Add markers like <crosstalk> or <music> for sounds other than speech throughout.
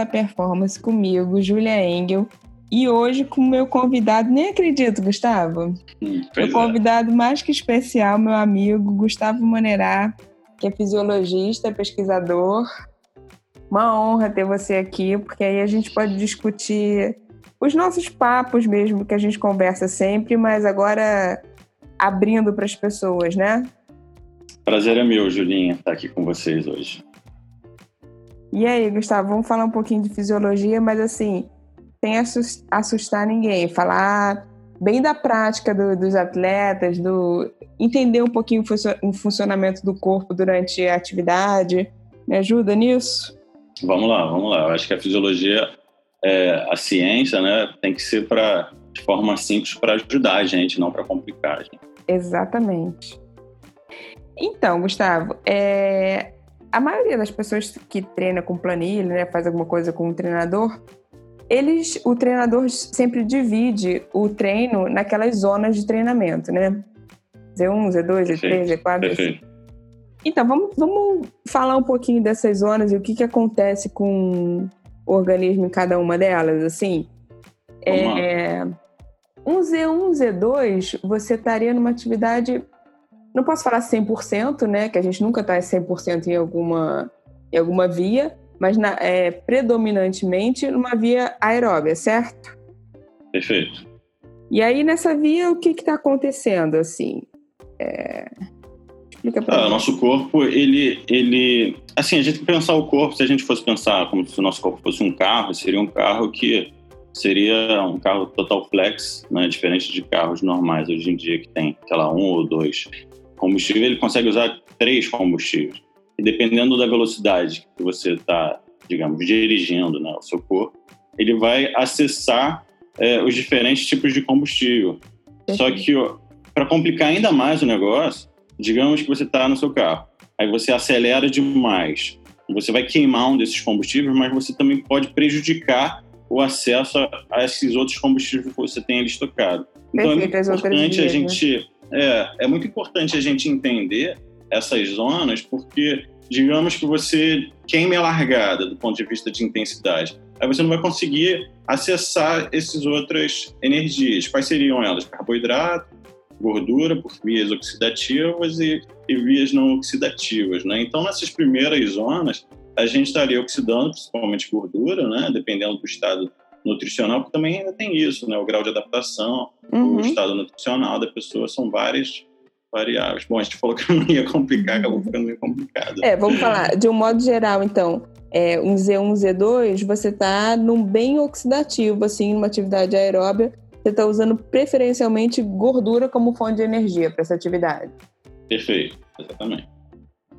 da Performance comigo, Julia Engel, e hoje com o meu convidado, nem acredito, Gustavo. Hum, meu pois é. convidado mais que especial, meu amigo Gustavo Manerá, que é fisiologista, pesquisador. Uma honra ter você aqui, porque aí a gente pode discutir os nossos papos mesmo, que a gente conversa sempre, mas agora abrindo para as pessoas, né? Prazer é meu, Julinha, estar aqui com vocês hoje. E aí, Gustavo, vamos falar um pouquinho de fisiologia, mas assim, sem assus- assustar ninguém, falar bem da prática do- dos atletas, do entender um pouquinho o funcionamento do corpo durante a atividade. Me ajuda nisso? Vamos lá, vamos lá. Eu acho que a fisiologia, é, a ciência, né, tem que ser para de forma simples para ajudar a gente, não para complicar a gente. Exatamente. Então, Gustavo, é, a maioria das pessoas que treina com planilha, né, faz alguma coisa com um treinador, eles, o treinador sempre divide o treino naquelas zonas de treinamento, né? Z1, Z2, Z3, Z4. assim. Perfeito. Então, vamos, vamos falar um pouquinho dessas zonas e o que, que acontece com o organismo em cada uma delas, assim. É, um Z1, Z2, você estaria numa atividade, não posso falar 100%, né, que a gente nunca está 100% em alguma, em alguma via, mas na- é, predominantemente numa via aeróbia, certo? Perfeito. E aí, nessa via, o que está acontecendo, assim? É, Explica pra Ah, o mim. nosso corpo, ele, ele. Assim, a gente tem que pensar o corpo, se a gente fosse pensar como se o nosso corpo fosse um carro, seria um carro que seria um carro total flex, né? Diferente de carros normais hoje em dia, que tem, sei lá, um ou dois combustíveis, ele consegue usar três combustíveis. E dependendo da velocidade que você está, digamos, dirigindo né, o seu corpo, ele vai acessar é, os diferentes tipos de combustível. Só que, para complicar ainda mais o negócio, digamos que você está no seu carro, aí você acelera demais, você vai queimar um desses combustíveis, mas você também pode prejudicar o acesso a, a esses outros combustíveis que você tem ali estocado. Então Perfeito, é muito outras importante a né? gente é, é muito importante a gente entender essas zonas, porque digamos que você queime a largada do ponto de vista de intensidade, aí você não vai conseguir acessar essas outras energias. Quais seriam elas? Carboidrato, gordura por vias oxidativas e, e vias não oxidativas, né? Então, nessas primeiras zonas, a gente estaria oxidando principalmente gordura, né? Dependendo do estado nutricional, porque também ainda tem isso, né? O grau de adaptação, Uhum. o estado nutricional da pessoa, são várias variáveis. Bom, a gente falou que não ia complicar, acabou ficando meio complicado. É, vamos falar, de um modo geral, então, é, um Z1, Z2, você está num bem oxidativo, assim, numa atividade aeróbia, você está usando preferencialmente gordura como fonte de energia para essa atividade. Perfeito, exatamente.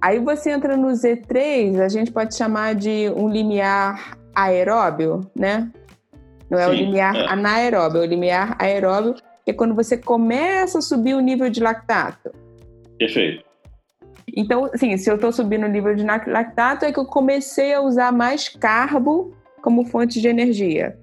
Aí você entra no Z3, a gente pode chamar de um limiar aeróbio, né? Não é o Sim, limiar é. anaeróbio, é o limiar aeróbio, que é quando você começa a subir o nível de lactato. Perfeito. Então, assim, se eu estou subindo o nível de lac- lactato, é que eu comecei a usar mais carbo como fonte de energia.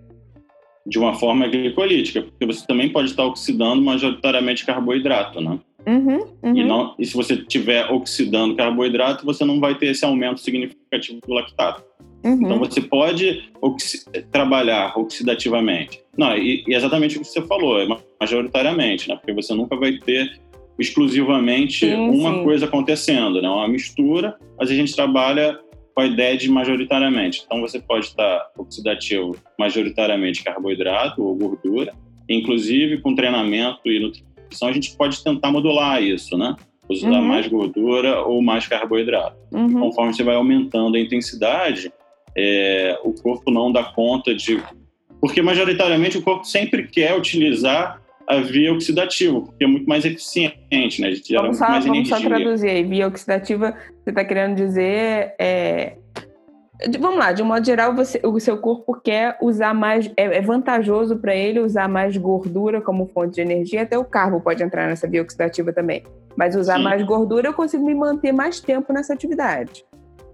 De uma forma glicolítica, porque você também pode estar oxidando majoritariamente carboidrato, né? Uhum, uhum. E, não, e se você estiver oxidando carboidrato, você não vai ter esse aumento significativo do lactato. Uhum. Então você pode oxi- trabalhar oxidativamente. Não, e, e exatamente o que você falou, é ma- majoritariamente, né? Porque você nunca vai ter exclusivamente Sim, uma sim. coisa acontecendo, né? Uma mistura, mas a gente trabalha com a ideia de majoritariamente. Então você pode estar oxidativo majoritariamente carboidrato ou gordura, inclusive com treinamento e nutrição a gente pode tentar modular isso, né? Usar Uhum. mais gordura ou mais carboidrato Uhum. conforme você vai aumentando a intensidade, é, o corpo não dá conta de. Porque, majoritariamente, o corpo sempre quer utilizar a via oxidativa, porque é muito mais eficiente, né? A gente gera Vamos, muito só, mais vamos só traduzir aí. Via oxidativa, você está querendo dizer. é, Vamos lá, de um modo geral, você- o seu corpo quer usar mais. É, é vantajoso para ele usar mais gordura como fonte de energia, até o carbo pode entrar nessa via oxidativa também. Mas usar Sim. mais gordura, eu consigo me manter mais tempo nessa atividade.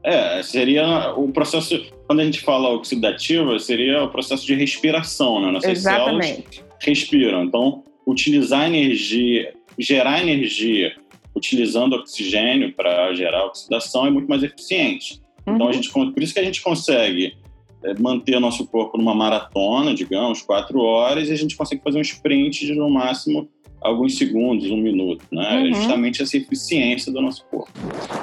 É, seria o processo. Quando a gente fala oxidativa, seria o processo de respiração, né? Nossas células Exatamente. respiram. Então, utilizar energia, gerar energia utilizando oxigênio para gerar oxidação é muito mais eficiente. Então, Uhum. a gente, con- por isso que a gente consegue é, manter nosso corpo numa maratona, digamos, quatro horas, e a gente consegue fazer um sprint de no máximo alguns segundos, um minuto, né? Uhum. É justamente essa eficiência do nosso corpo.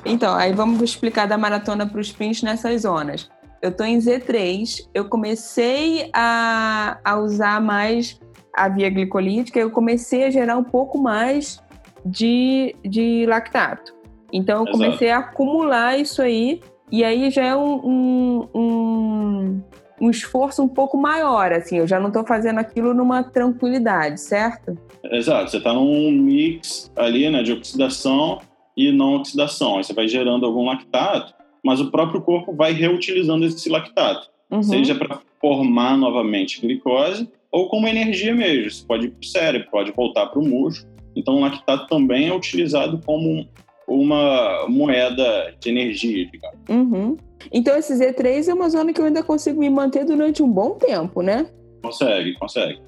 Então, aí vamos explicar da maratona para o sprint nessas zonas. Eu estou em Z3, eu comecei a, a usar mais a via glicolítica, eu comecei a gerar um pouco mais de, de lactato. Então, eu comecei Exato. a acumular isso aí, e aí já é um, um, um, um esforço um pouco maior, assim, eu já não estou fazendo aquilo numa tranquilidade, certo? Exato, você está num mix ali, né, de oxidação e não oxidação. Aí você vai gerando algum lactato, mas o próprio corpo vai reutilizando esse lactato, uhum. seja para formar novamente glicose ou como energia mesmo. Você pode ir para o cérebro, pode voltar para o músculo. Então, o lactato também é utilizado como uma moeda de energia, digamos. Uhum. Então, esse Z3 é uma zona que eu ainda consigo me manter durante um bom tempo, né? Consegue, consegue.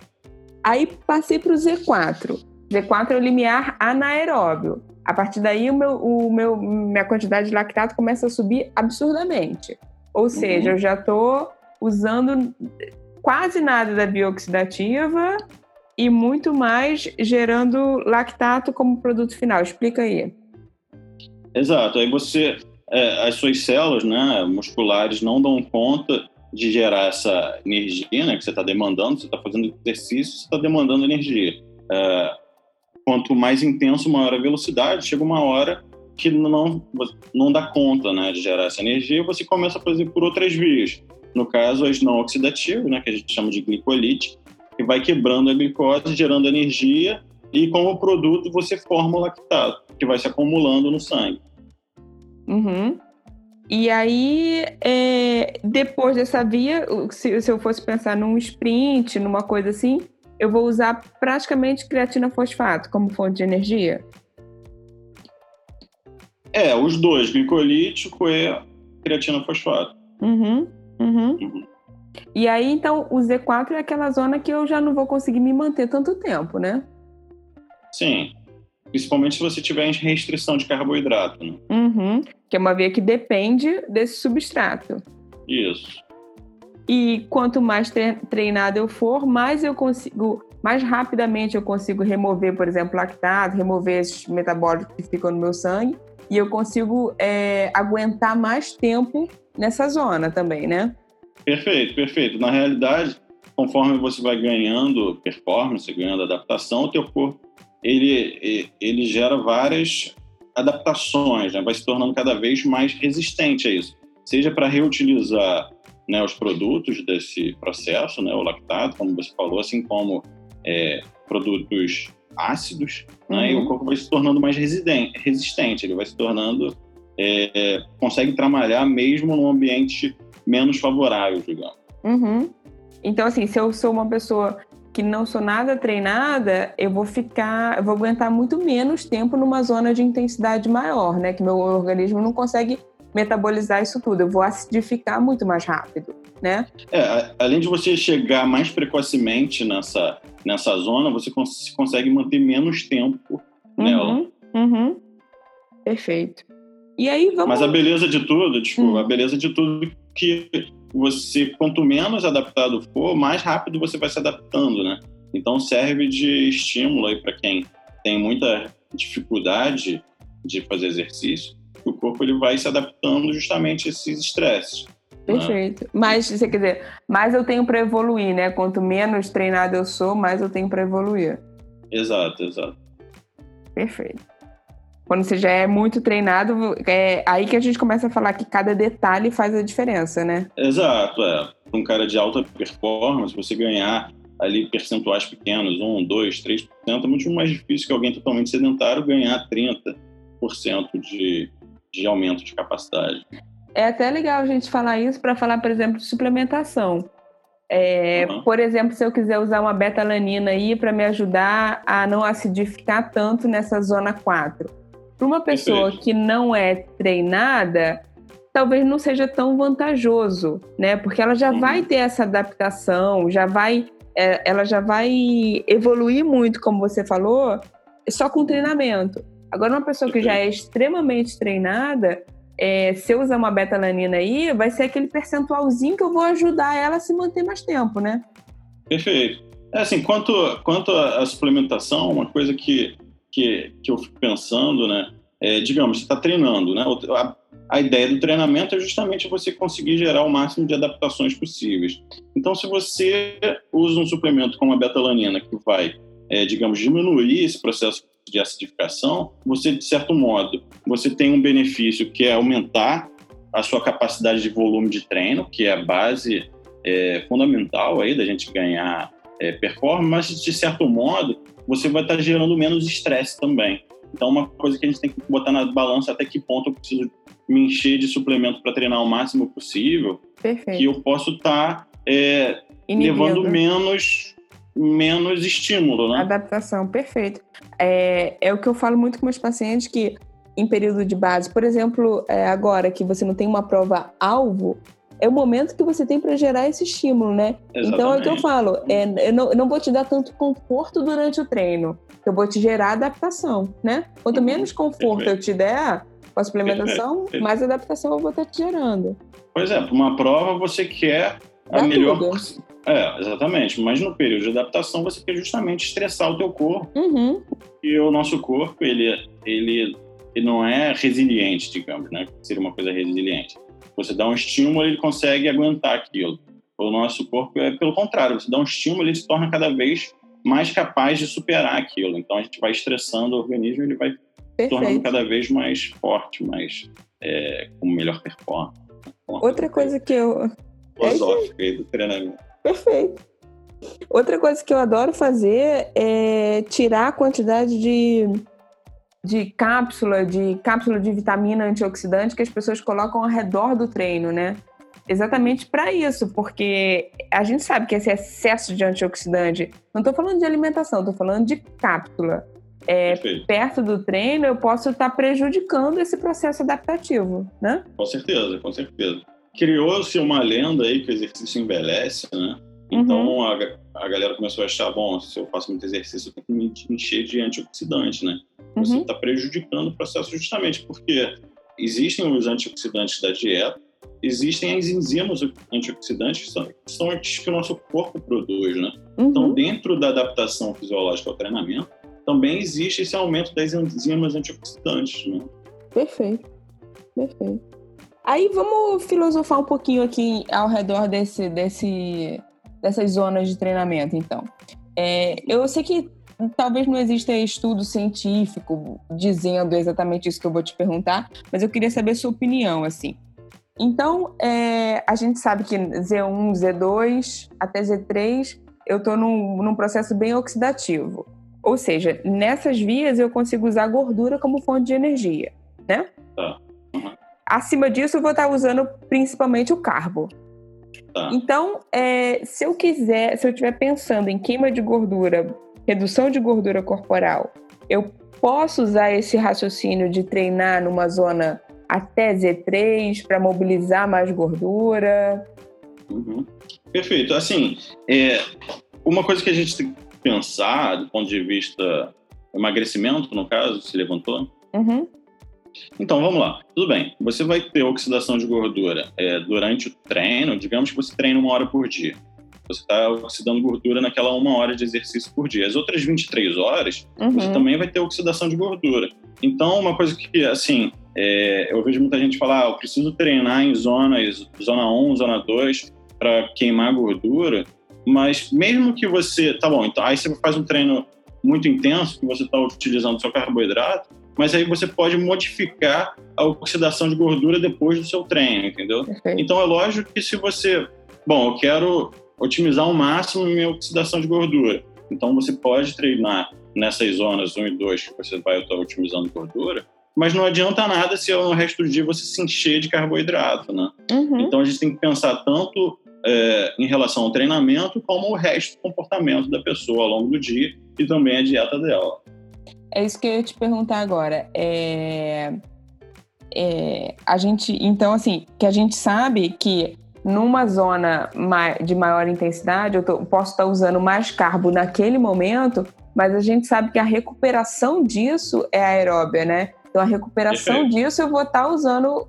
Aí passei para o Z4. Z4 é o limiar anaeróbio. A partir daí, o meu, o meu, minha quantidade de lactato começa a subir absurdamente. Ou seja, uhum. eu já estou usando quase nada da bioxidativa e muito mais gerando lactato como produto final. Explica aí. Exato. Aí você, é, as suas células né, musculares não dão conta de gerar essa energia né, que você está demandando, você está fazendo exercício, você está demandando energia. É, quanto mais intenso, maior a velocidade, chega uma hora que não, não dá conta né, de gerar essa energia você começa a fazer por outras vias. No caso, as não oxidativas, né, que a gente chama de glicolite, que vai quebrando a glicose, gerando energia e como produto você forma o lactato, que vai se acumulando no sangue. Uhum. E aí, é, depois dessa via, se, se, eu fosse pensar num sprint, numa coisa assim, eu vou usar praticamente creatina fosfato como fonte de energia? É, os dois, glicolítico e creatina fosfato. Uhum, uhum. uhum. E aí, então, o Z4 é aquela zona que eu já não vou conseguir me manter tanto tempo, né? Sim. Principalmente se você tiver restrição de carboidrato, né? Uhum. Que é uma via que depende desse substrato. Isso. E quanto mais treinado eu for, mais eu consigo, mais rapidamente eu consigo remover, por exemplo, lactato, remover esses metabólicos que ficam no meu sangue, e eu consigo é, aguentar mais tempo nessa zona também, né? Perfeito, perfeito. Na realidade, conforme você vai ganhando performance, ganhando adaptação, o teu corpo ele, ele gera várias adaptações, né? vai se tornando cada vez mais resistente a isso. Seja para reutilizar né, os produtos desse processo, né, o lactato, como você falou, assim como é, produtos ácidos, uhum. né, e o uhum. corpo vai se tornando mais resistente, ele vai se tornando, é, consegue trabalhar mesmo num ambiente menos favorável, digamos. Uhum. Então, assim, se eu sou uma pessoa que não sou nada treinada, eu vou ficar, eu vou aguentar muito menos tempo numa zona de intensidade maior, né? Que meu organismo não consegue metabolizar isso tudo. Eu vou acidificar muito mais rápido, né? É, além de você chegar mais precocemente nessa, nessa zona, você cons consegue manter menos tempo uhum, nela. Uhum. Perfeito. E aí vamos. Mas a beleza de tudo, desculpa, hum. a beleza de tudo que você, quanto menos adaptado for, mais rápido você vai se adaptando, né? Então serve de estímulo aí para quem tem muita dificuldade de fazer exercício, o corpo ele vai se adaptando justamente a esses estresses. Né? Perfeito. Né? Mas, você quer dizer, mais eu tenho para evoluir, né? Quanto menos treinado eu sou, mais eu tenho para evoluir. Exato, exato. Perfeito. Quando você já é muito treinado, é aí que a gente começa a falar que cada detalhe faz a diferença, né? Exato, é. Um cara de alta performance, você ganhar ali percentuais pequenos, 1, 2, 3%, é muito mais difícil que alguém totalmente sedentário ganhar 30% de, de aumento de capacidade. É até legal a gente falar isso para falar, por exemplo, de suplementação. É, uhum. Por exemplo, se eu quiser usar uma betalanina aí para me ajudar a não acidificar tanto nessa zona 4 para uma pessoa que não é treinada, talvez não seja tão vantajoso, né? Porque ela já uhum. vai ter essa adaptação, já vai, é, ela já vai evoluir muito, como você falou, só com treinamento. Agora, uma pessoa que já é extremamente treinada, é, se eu usar uma betalanina aí, vai ser aquele percentualzinho que eu vou ajudar ela a se manter mais tempo, né? Perfeito. É assim, quanto, quanto à suplementação, uma coisa que, que, que eu fico pensando, né? É, digamos, você está treinando, né? A, a, ideia do treinamento é justamente você conseguir gerar o máximo de adaptações possíveis. Então, se você usa um suplemento como a betalanina, que vai, é, digamos, diminuir esse processo de acidificação, você, de certo modo, você tem um benefício que é aumentar a sua capacidade de volume de treino, que é a base é, fundamental aí da gente ganhar é, performance, mas, de certo modo, você vai estar gerando menos estresse também. Então, uma coisa que a gente tem que botar na balança até que ponto eu preciso me encher de suplemento para treinar o máximo possível, Perfeito. que eu posso estar é, levando menos menos estímulo, né? Adaptação, perfeito. É, é o que eu falo muito com meus pacientes que em período de base, por exemplo, é, agora que você não tem uma prova alvo, é o momento que você tem para gerar esse estímulo, né? Exatamente. Então é o que eu falo, é, eu, não, eu não vou te dar tanto conforto durante o treino, eu vou te gerar adaptação, né? Quanto uhum. menos conforto eu te der com a suplementação, mais adaptação eu vou estar te gerando. Por exemplo, uma prova você quer a Dá melhor. Tudo. É, exatamente. Mas no período de adaptação você quer justamente estressar o teu corpo. Uhum. E o nosso corpo, ele, ele, ele não é resiliente, digamos, né? Seria uma coisa resiliente. Você dá um estímulo, ele consegue aguentar aquilo. O nosso corpo é pelo contrário, você dá um estímulo, ele se torna cada vez mais capaz de superar aquilo. Então a gente vai estressando o organismo, ele vai se tornando cada vez mais forte, mais é, com melhor performance. Outra coisa que eu filosófica aí do treinamento. Perfeito. Outra coisa que eu adoro fazer é tirar a quantidade de de cápsula, de cápsula de vitamina antioxidante que as pessoas colocam ao redor do treino, né? Exatamente para isso, porque a gente sabe que esse excesso de antioxidante, não estou falando de alimentação, estou falando de cápsula. É, perto do treino, eu posso estar tá prejudicando esse processo adaptativo, né? Com certeza, com certeza. Criou-se uma lenda aí que o exercício envelhece, né? Então uhum. a, a galera começou a achar, bom, se eu faço muito exercício, eu tenho que me encher de antioxidante, né? Uhum. Você está prejudicando o processo justamente porque existem os antioxidantes da dieta, existem as enzimas antioxidantes que são, são antes que o nosso corpo produz, né? Uhum. Então, dentro da adaptação fisiológica ao treinamento, também existe esse aumento das enzimas antioxidantes, né? Perfeito, perfeito. Aí vamos filosofar um pouquinho aqui ao redor desse, desse dessas zonas de treinamento, então. É, eu sei que talvez não exista estudo científico dizendo exatamente isso que eu vou te perguntar, mas eu queria saber sua opinião, assim. Então, é, a gente sabe que Z1, Z2 até Z3, eu estou num, num processo bem oxidativo. Ou seja, nessas vias eu consigo usar gordura como fonte de energia, né? Tá. Acima disso, eu vou estar usando principalmente o carbo. Tá. Então, é, se eu quiser, se eu estiver pensando em queima de gordura, redução de gordura corporal, eu posso usar esse raciocínio de treinar numa zona até Z3 para mobilizar mais gordura? Uhum. Perfeito. Assim, é, uma coisa que a gente tem que pensar do ponto de vista emagrecimento, no caso, se levantou, uhum. Então vamos lá, tudo bem. Você vai ter oxidação de gordura é, durante o treino, digamos que você treina uma hora por dia. Você está oxidando gordura naquela uma hora de exercício por dia. As outras 23 horas, uhum. você também vai ter oxidação de gordura. Então, uma coisa que, assim, é, eu vejo muita gente falar, ah, eu preciso treinar em zonas, zona 1, zona 2, para queimar gordura, mas mesmo que você, tá bom, então aí você faz um treino muito intenso, que você está utilizando seu carboidrato, mas aí você pode modificar a oxidação de gordura depois do seu treino, entendeu? Perfeito. Então é lógico que se você, bom, eu quero otimizar ao máximo minha oxidação de gordura, então você pode treinar nessas zonas 1 e 2 que você vai estar otimizando gordura, mas não adianta nada se no resto do dia você se encher de carboidrato, né? Uhum. Então a gente tem que pensar tanto é, em relação ao treinamento como o resto do comportamento da pessoa ao longo do dia e também a dieta dela. É isso que eu ia te perguntar agora. É, é, a gente, então, assim, que a gente sabe que numa zona de maior intensidade, eu tô, posso estar usando mais carbo naquele momento, mas a gente sabe que a recuperação disso é aeróbia, né? Então, a recuperação disso eu vou estar usando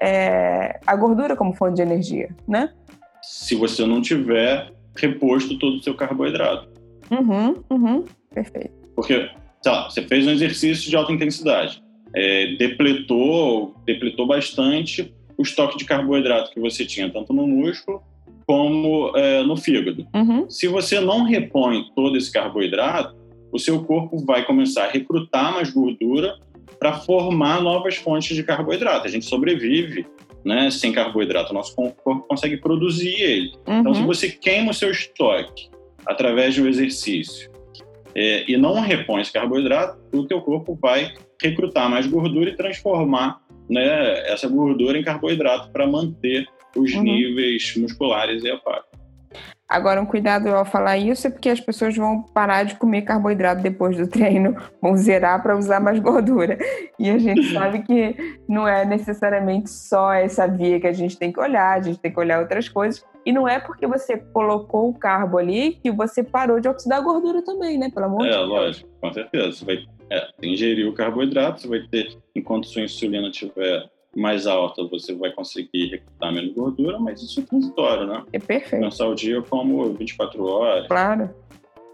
é, a gordura como fonte de energia, né? Se você não tiver reposto todo o seu carboidrato. Uhum, uhum, perfeito. Porque, sei lá, você fez um exercício de alta intensidade, é, depletou, depletou bastante o estoque de carboidrato que você tinha, tanto no músculo como é, no fígado. Uhum. Se você não repõe todo esse carboidrato, o seu corpo vai começar a recrutar mais gordura para formar novas fontes de carboidrato. A gente sobrevive né, sem carboidrato, o nosso corpo consegue produzir ele. Uhum. Então, se você queima o seu estoque através de um exercício é, e não repõe esse carboidrato, o teu corpo vai recrutar mais gordura e transformar né, essa gordura em carboidrato para manter os Uhum. níveis musculares elevados. Agora, um cuidado ao falar isso é porque as pessoas vão parar de comer carboidrato depois do treino, vão zerar para usar mais gordura. E a gente <laughs> sabe que não é necessariamente só essa via que a gente tem que olhar, a gente tem que olhar outras coisas. E não é porque você colocou o carbo ali que você parou de oxidar a gordura também, né? Pelo amor de É, Deus. lógico, com certeza. Você vai é, ingerir o carboidrato, você vai ter, enquanto sua insulina estiver mais alta, você vai conseguir recrutar menos gordura, mas isso é transitório, né? É perfeito. Pensar o dia como 24 horas. Claro,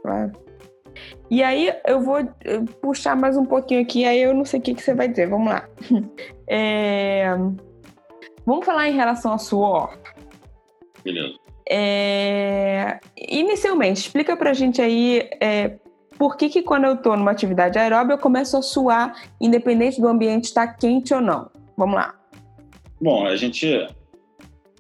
claro. E aí eu vou eh, puxar mais um pouquinho aqui, aí eu não sei o que, que você vai dizer. Vamos lá. <laughs> É, Vamos falar em relação ao suor. Beleza. É, Inicialmente, explica pra gente aí é, por que, que quando eu tô numa atividade aeróbica eu começo a suar, independente do ambiente estar quente ou não. Vamos lá. Bom, a gente.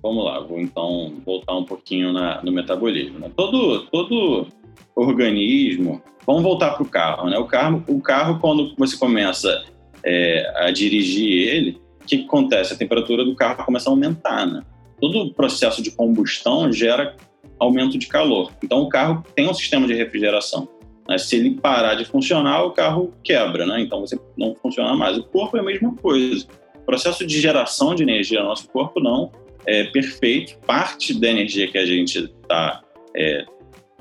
Vamos lá, vou então voltar um pouquinho na, no metabolismo. Né? Todo, todo organismo. Vamos voltar para o carro, né? O carro, o carro quando você começa é, a dirigir ele, o que, que acontece? A temperatura do carro começa a aumentar, né? Todo processo de combustão gera aumento de calor. Então o carro tem um sistema de refrigeração. Né? Se ele parar de funcionar, o carro quebra, né? Então você não funciona mais. O corpo é a mesma coisa. O processo de geração de energia no nosso corpo não é perfeito. Parte da energia que a gente está é,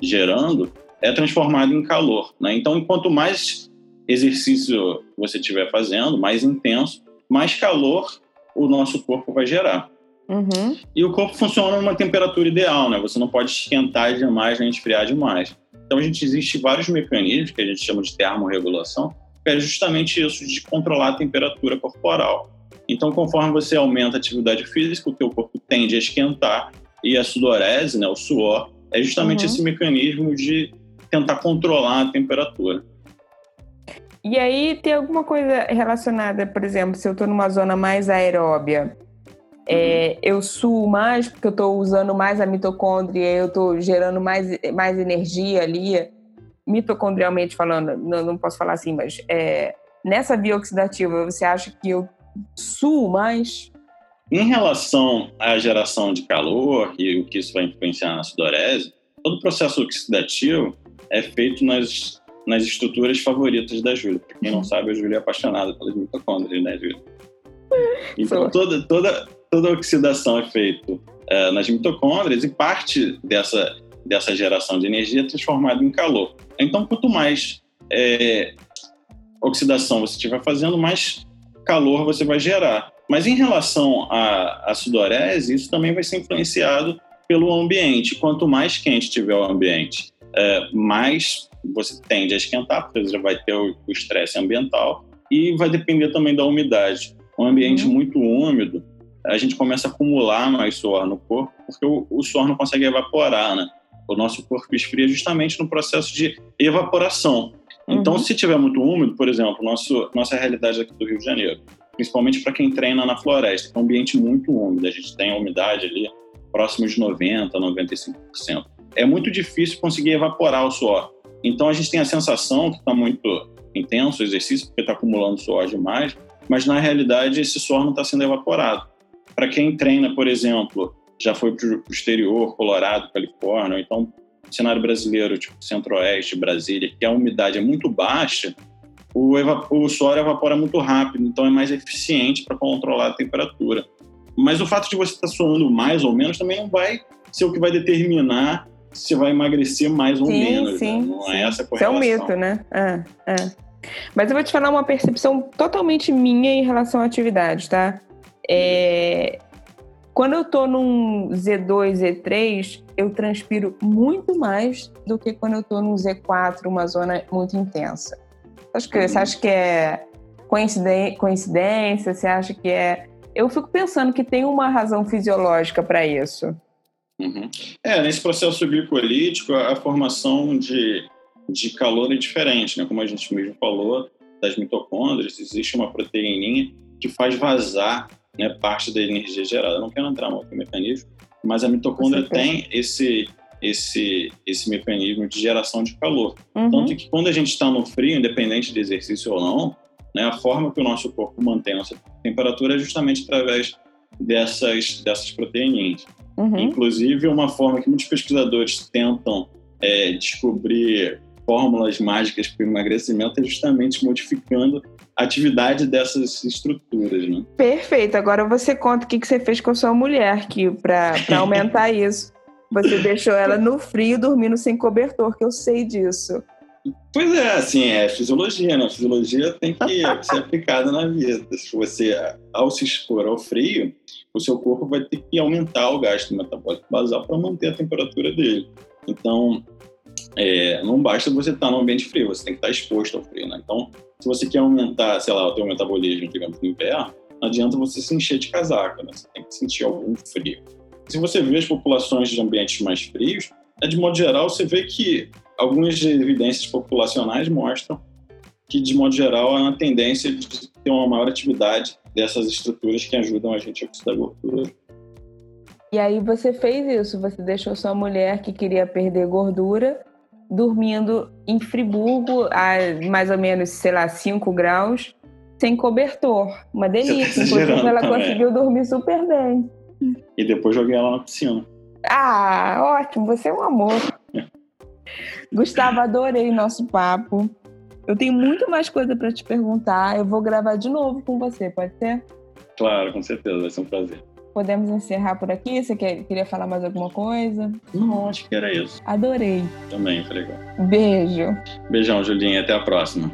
gerando é transformada em calor. Né? Então, quanto mais exercício você estiver fazendo, mais intenso, mais calor o nosso corpo vai gerar. Uhum. E o corpo funciona numa temperatura ideal, né? Você não pode esquentar demais nem esfriar demais. Então, a gente existe vários mecanismos que a gente chama de termorregulação, que é justamente isso de controlar a temperatura corporal. Então, conforme você aumenta a atividade física, o teu corpo tende a esquentar e a sudorese, né, o suor, é justamente Uhum. esse mecanismo de tentar controlar a temperatura. E aí tem alguma coisa relacionada, por exemplo, se eu estou numa zona mais aeróbia, é, eu suo mais porque eu estou usando mais a mitocôndria, eu estou gerando mais, mais energia ali, mitocondrialmente falando, não, não posso falar assim, mas é, nessa via oxidativa, você acha que eu suo mais? Em relação à geração de calor e o que isso vai influenciar na sudorese, todo o processo oxidativo é feito nas, nas estruturas favoritas da Júlia. Para quem não sabe, a Júlia é apaixonada pelas mitocôndrias, né, Júlia? <laughs> Então, toda, toda, toda a oxidação é feita eh, nas mitocôndrias e parte dessa, dessa geração de energia é transformada em calor. Então, quanto mais eh, oxidação você estiver fazendo, mais calor você vai gerar. Mas em relação à, à sudorese, isso também vai ser influenciado pelo ambiente. Quanto mais quente tiver o ambiente, é, mais você tende a esquentar, porque você vai ter o o estresse ambiental, e vai depender também da umidade. Um ambiente Uhum. muito úmido, a gente começa a acumular mais suor no corpo, porque o, o suor não consegue evaporar, né? O nosso corpo esfria justamente no processo de evaporação. Então, Uhum. se tiver muito úmido, por exemplo, nosso, nossa realidade aqui do Rio de Janeiro, principalmente para quem treina na floresta, é um ambiente muito úmido, a gente tem a umidade ali próximo de 90%, 95%. É muito difícil conseguir evaporar o suor. Então, a gente tem a sensação que está muito intenso o exercício, porque está acumulando suor demais, mas na realidade esse suor não está sendo evaporado. Para quem treina, por exemplo, já foi para o exterior, Colorado, Califórnia, ou então cenário brasileiro, tipo Centro-Oeste, Brasília, que a umidade é muito baixa, o, o suor evapora muito rápido, então é mais eficiente para controlar a temperatura. Mas o fato de você estar suando mais ou menos também não vai ser o que vai determinar se vai emagrecer mais ou Sim, menos. né? sim, Não sim. é essa a Isso é um correlação. mito, né? É, é. Mas eu vou te falar uma percepção totalmente minha em relação à atividade, tá? É, quando eu tô num Z2, Z3, eu transpiro muito mais do que quando eu tô num Z4, uma zona muito intensa. Acho que, Você acha que é coincidência? Você acha que é. Eu fico pensando que tem uma razão fisiológica para isso. Uhum. É, nesse processo glicolítico, a formação de, de calor é diferente, né? Como a gente mesmo falou, das mitocôndrias, existe uma proteininha que faz vazar né, parte da energia gerada. Eu não quero entrar no mecanismo, mas a mitocôndria tem esse, esse, esse mecanismo de geração de calor. Uhum. Tanto que quando a gente está no frio, independente de exercício ou não, né, a forma que o nosso corpo mantém essa temperatura é justamente através dessas, dessas proteínas. Uhum. Inclusive, uma forma que muitos pesquisadores tentam é, descobrir fórmulas mágicas para o emagrecimento é justamente modificando a atividade dessas estruturas, né? Perfeito. Agora você conta o que, que você fez com a sua mulher para <laughs> aumentar isso. Você deixou ela no frio dormindo sem cobertor, que eu sei disso. Pois é, assim, é fisiologia, né? A fisiologia tem que <laughs> ser aplicada na vida. Se você, ao se expor ao frio, o seu corpo vai ter que aumentar o gasto metabólico basal para manter a temperatura dele. Então, é, não basta você estar no ambiente frio, você tem que estar exposto ao frio, né? Então, se você quer aumentar, sei lá, o teu metabolismo, digamos, no inverno, não adianta você se encher de casaca, né? Você tem que sentir algum frio. Se você vê as populações de ambientes mais frios, é, de modo geral, você vê que algumas evidências populacionais mostram que, de modo geral, há uma tendência de ter uma maior atividade dessas estruturas que ajudam a gente a oxidar gordura. E aí você fez isso, você deixou sua mulher que queria perder gordura dormindo em Friburgo a mais ou menos, sei lá, 5 graus, sem cobertor. Uma delícia. Tá Inclusive, ela também. conseguiu dormir super bem. E depois joguei ela na piscina. Ah, ótimo, você é um amor. Gustavo, adorei nosso papo. Eu tenho muito mais coisa para te perguntar. Eu vou gravar de novo com você, pode ser? Claro, com certeza, vai ser um prazer. Podemos encerrar por aqui? Você quer, queria falar mais alguma coisa? Não, acho que era isso. Adorei. Também, foi legal. Beijo. Beijão, Julinha. Até a próxima.